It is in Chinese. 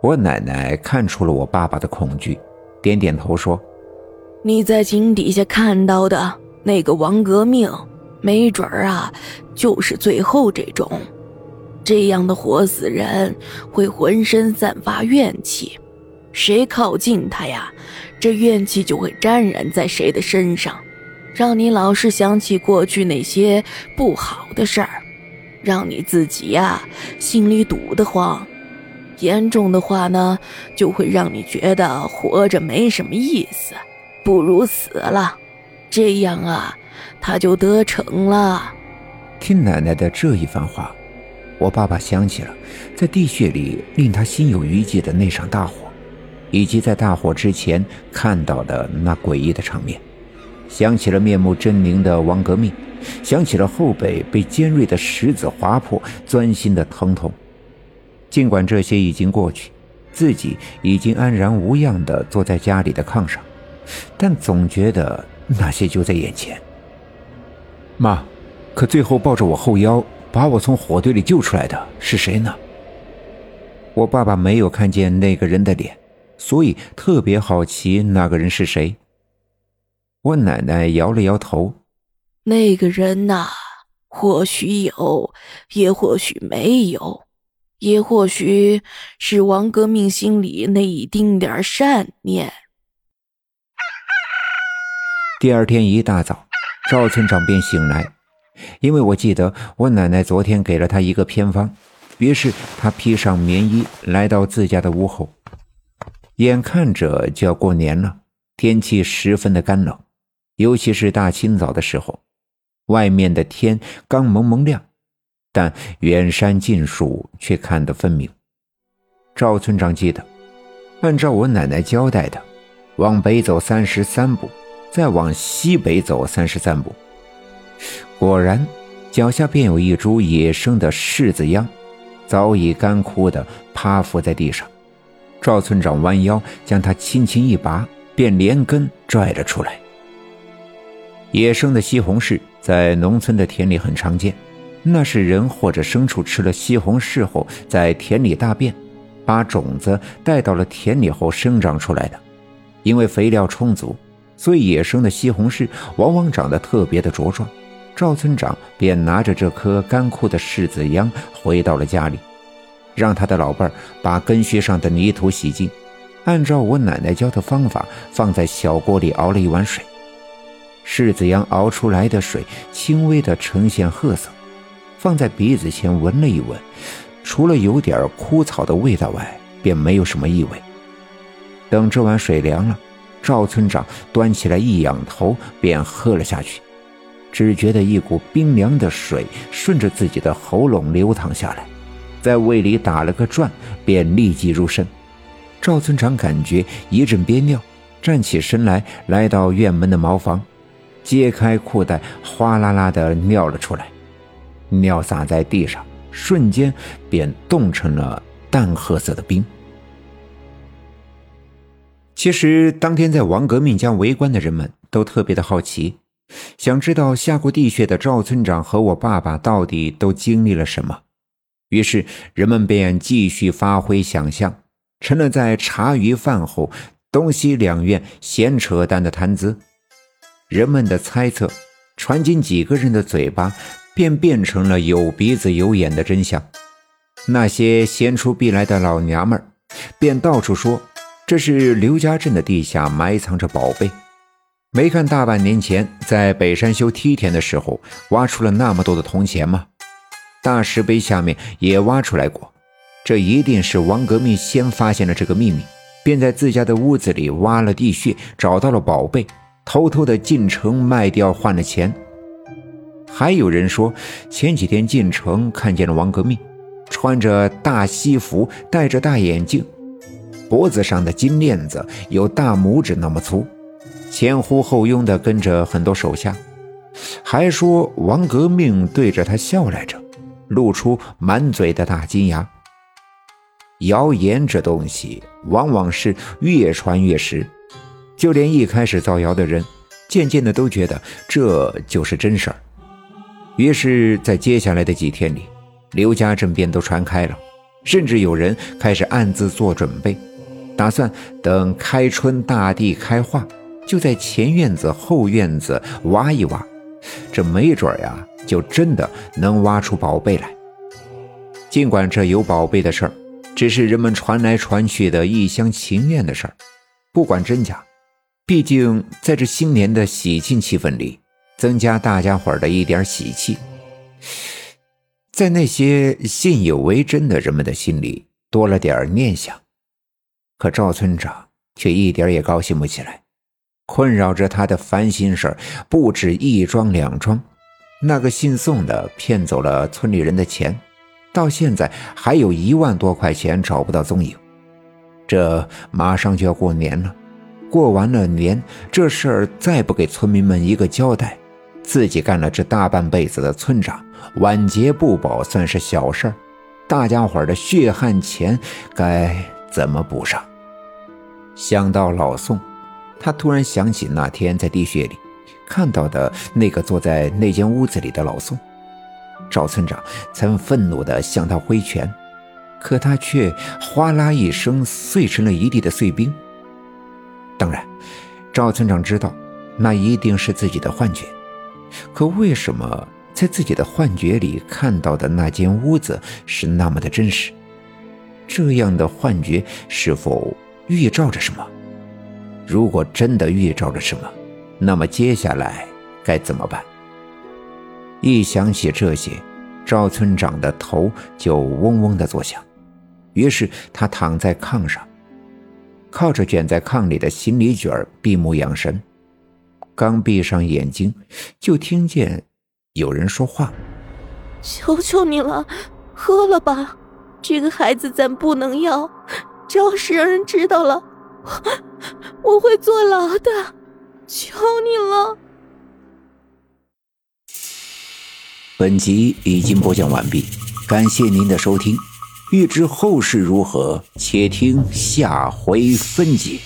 我奶奶看出了我爸爸的恐惧，点点头说：“你在井底下看到的那个王革命，没准儿啊，就是最后这种。这样的活死人会浑身散发怨气，谁靠近他呀，这怨气就会沾染在谁的身上，让你老是想起过去那些不好的事儿，让你自己呀心里堵得慌。”严重的话呢，就会让你觉得活着没什么意思，不如死了。这样啊，他就得逞了。听奶奶的这一番话，我爸爸想起了在地穴里令他心有余悸的那场大火，以及在大火之前看到的那诡异的场面，想起了面目狰狞的王革命，想起了后背被尖锐的石子划破钻心的疼痛。尽管这些已经过去，自己已经安然无恙地坐在家里的炕上，但总觉得那些就在眼前。妈，可最后抱着我后腰把我从火堆里救出来的是谁呢？我爸爸没有看见那个人的脸，所以特别好奇那个人是谁。我奶奶摇了摇头：“那个人呐，或许有，也或许没有。”也或许是王革命心里那一丁点善念。第二天一大早，赵村长便醒来，因为我记得我奶奶昨天给了他一个偏方，于是他披上棉衣来到自家的屋后。眼看着就要过年了，天气十分的干冷，尤其是大清早的时候，外面的天刚蒙蒙亮。但远山近树却看得分明。赵村长记得，按照我奶奶交代的，往北走三十三步，再往西北走三十三步。果然，脚下便有一株野生的柿子秧，早已干枯的趴伏在地上。赵村长弯腰将它轻轻一拔，便连根拽了出来。野生的西红柿在农村的田里很常见。那是人或者牲畜吃了西红柿后，在田里大便，把种子带到了田里后生长出来的。因为肥料充足，所以野生的西红柿往往长得特别的茁壮。赵村长便拿着这颗干枯的柿子秧回到了家里，让他的老伴儿把根须上的泥土洗净，按照我奶奶教的方法，放在小锅里熬了一碗水。柿子秧熬出来的水轻微的呈现褐色。放在鼻子前闻了一闻，除了有点枯草的味道外，便没有什么异味。等这碗水凉了，赵村长端起来一仰头便喝了下去，只觉得一股冰凉的水顺着自己的喉咙流淌下来，在胃里打了个转，便立即入肾。赵村长感觉一阵憋尿，站起身来，来到院门的茅房，揭开裤带，哗啦啦的尿了出来。尿洒在地上，瞬间便冻成了淡褐色的冰。其实当天在王革命家围观的人们都特别的好奇，想知道下过地穴的赵村长和我爸爸到底都经历了什么。于是人们便继续发挥想象，成了在茶余饭后东西两院闲扯淡的谈资。人们的猜测传进几个人的嘴巴。便变成了有鼻子有眼的真相。那些闲出必来的老娘们儿，便到处说这是刘家镇的地下埋藏着宝贝。没看大半年前在北山修梯田的时候，挖出了那么多的铜钱吗？大石碑下面也挖出来过。这一定是王革命先发现了这个秘密，便在自家的屋子里挖了地穴，找到了宝贝，偷偷的进城卖掉换了钱。还有人说，前几天进城看见了王革命，穿着大西服，戴着大眼镜，脖子上的金链子有大拇指那么粗，前呼后拥的跟着很多手下，还说王革命对着他笑来着，露出满嘴的大金牙。谣言这东西往往是越传越实，就连一开始造谣的人，渐渐的都觉得这就是真事儿。于是，在接下来的几天里，刘家镇便都传开了，甚至有人开始暗自做准备，打算等开春大地开化，就在前院子、后院子挖一挖，这没准呀，就真的能挖出宝贝来。尽管这有宝贝的事儿，只是人们传来传去的一厢情愿的事儿，不管真假，毕竟在这新年的喜庆气氛里，增加大家伙的一点喜气。在那些信以为真的人们的心里多了点念想，可赵村长却一点也高兴不起来。困扰着他的烦心事不止一桩两桩。那个姓宋的骗走了村里人的钱，到现在还有一万多块钱找不到踪影。这马上就要过年了，过完了年，这事儿再不给村民们一个交代，自己干了这大半辈子的村长。晚节不保算是小事儿，大家伙的血汗钱该怎么补上？想到老宋，他突然想起那天在地穴里看到的那个坐在那间屋子里的老宋。赵村长曾愤怒地向他挥拳，可他却哗啦一声碎成了一地的碎冰。当然，赵村长知道那一定是自己的幻觉，可为什么？在自己的幻觉里看到的那间屋子是那么的真实，这样的幻觉是否预兆着什么？如果真的预兆着什么，那么接下来该怎么办？一想起这些，赵村长的头就嗡嗡的作响。于是他躺在炕上，靠着卷在炕里的行李卷闭目养神。刚闭上眼睛，就听见。有人说话：“求求你了，喝了吧！这个孩子咱不能要，这要是让人知道了，我会坐牢的。求你了！”本集已经播讲完毕，感谢您的收听。欲知后事如何，且听下回分解。